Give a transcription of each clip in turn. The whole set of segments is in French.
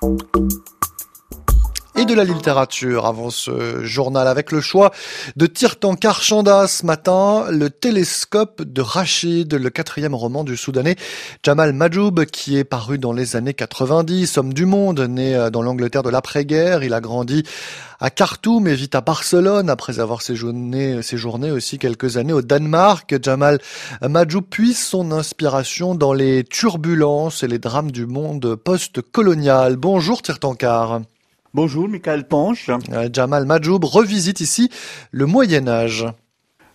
Thank you. De la littérature avant ce journal avec le choix de Tirtankar Chanda ce matin, le télescope de Rachid, le quatrième roman du Soudanais Jamal Majoub qui est paru dans les années 90, homme du monde, né euh, dans l'Angleterre de l'après-guerre, il a grandi à Khartoum et vit à Barcelone après avoir séjourné, séjourné aussi quelques années au Danemark. Jamal Majoub puise son inspiration dans les turbulences et les drames du monde post-colonial. Bonjour Tirtankar. Bonjour, Michael Ponche. Euh, Jamal Majoub revisite ici le Moyen Âge.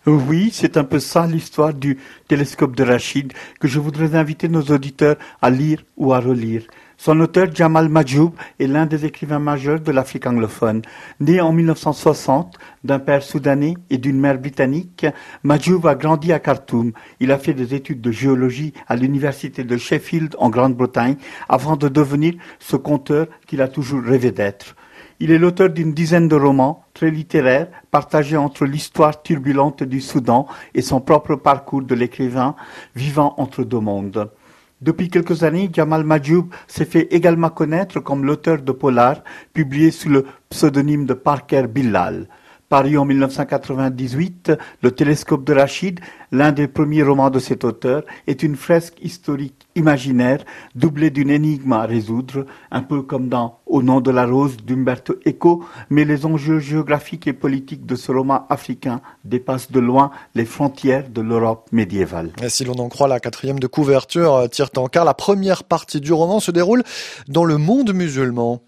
Oui, c'est un peu ça l'histoire du télescope de Rachid que je voudrais inviter nos auditeurs à lire ou à relire. Son auteur, Jamal Majoub, est l'un des écrivains majeurs de l'Afrique anglophone. Né en 1960 d'un père soudanais et d'une mère britannique, Majoub a grandi à Khartoum. Il a fait des études de géologie à l'université de Sheffield en Grande-Bretagne avant de devenir ce conteur qu'il a toujours rêvé d'être. Il est l'auteur d'une dizaine de romans, très littéraires, partagés entre l'histoire turbulente du Soudan et son propre parcours de l'écrivain vivant entre deux mondes. Depuis quelques années, Jamal Majoub s'est fait également connaître comme l'auteur de polars publiés sous le pseudonyme de Parker Billal. Paru en 1998, Le télescope de Rachid, l'un des premiers romans de cet auteur, est une fresque historique imaginaire doublée d'une énigme à résoudre, un peu comme dans Au nom de la rose d'Umberto Eco, mais les enjeux géographiques et politiques de ce roman africain dépassent de loin les frontières de l'Europe médiévale. Si l'on en croit la quatrième de couverture, euh, tire car la première partie du roman se déroule dans le monde musulman.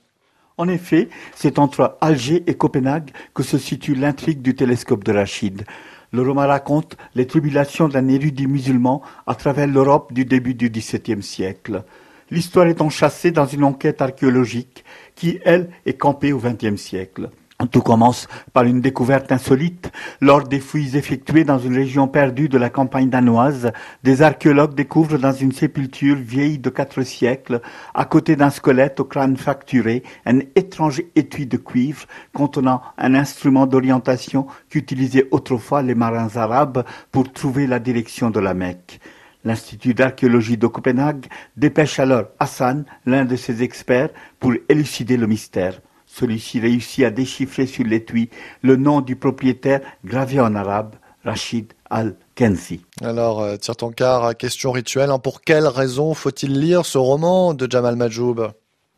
En effet, c'est entre Alger et Copenhague que se situe l'intrigue du télescope de Rachid. Le roman raconte les tribulations d'un érudit musulman à travers l'Europe du début du XVIIe siècle. L'histoire est enchâssée dans une enquête archéologique qui, elle, est campée au XXe siècle. Tout commence par une découverte insolite. Lors des fouilles effectuées dans une région perdue de la campagne danoise, des archéologues découvrent dans une sépulture vieille de quatre siècles, à côté d'un squelette au crâne fracturé, un étrange étui de cuivre contenant un instrument d'orientation qu'utilisaient autrefois les marins arabes pour trouver la direction de la Mecque. L'Institut d'archéologie de Copenhague dépêche alors Hassan, l'un de ses experts, pour élucider le mystère. Celui-ci réussit à déchiffrer sur l'étui le nom du propriétaire gravé en arabe, Rachid al-Kenzi. Alors, euh, tire ton car, question rituelle. Hein. pour quelle raison faut-il lire ce roman de Jamal Majoub?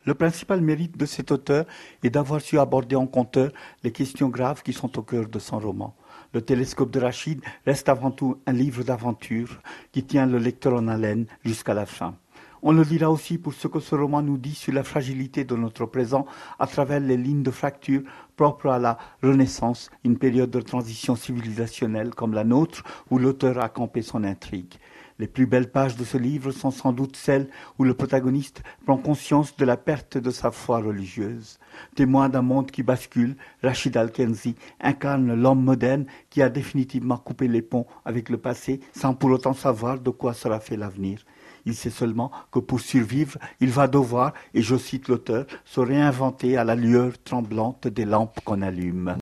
Le principal mérite de cet auteur est d'avoir su aborder en conteur les questions graves qui sont au cœur de son roman. Le télescope de Rachid reste avant tout un livre d'aventure qui tient le lecteur en haleine jusqu'à la fin. On le dira aussi pour ce que ce roman nous dit sur la fragilité de notre présent à travers les lignes de fracture propres à la Renaissance, une période de transition civilisationnelle comme la nôtre où l'auteur a campé son intrigue. Les plus belles pages de ce livre sont sans doute celles où le protagoniste prend conscience de la perte de sa foi religieuse. Témoin d'un monde qui bascule, Rachid Al-Kenzi incarne l'homme moderne qui a définitivement coupé les ponts avec le passé sans pour autant savoir de quoi sera fait l'avenir. Il sait seulement que pour survivre, il va devoir, et je cite l'auteur, se réinventer à la lueur tremblante des lampes qu'on allume.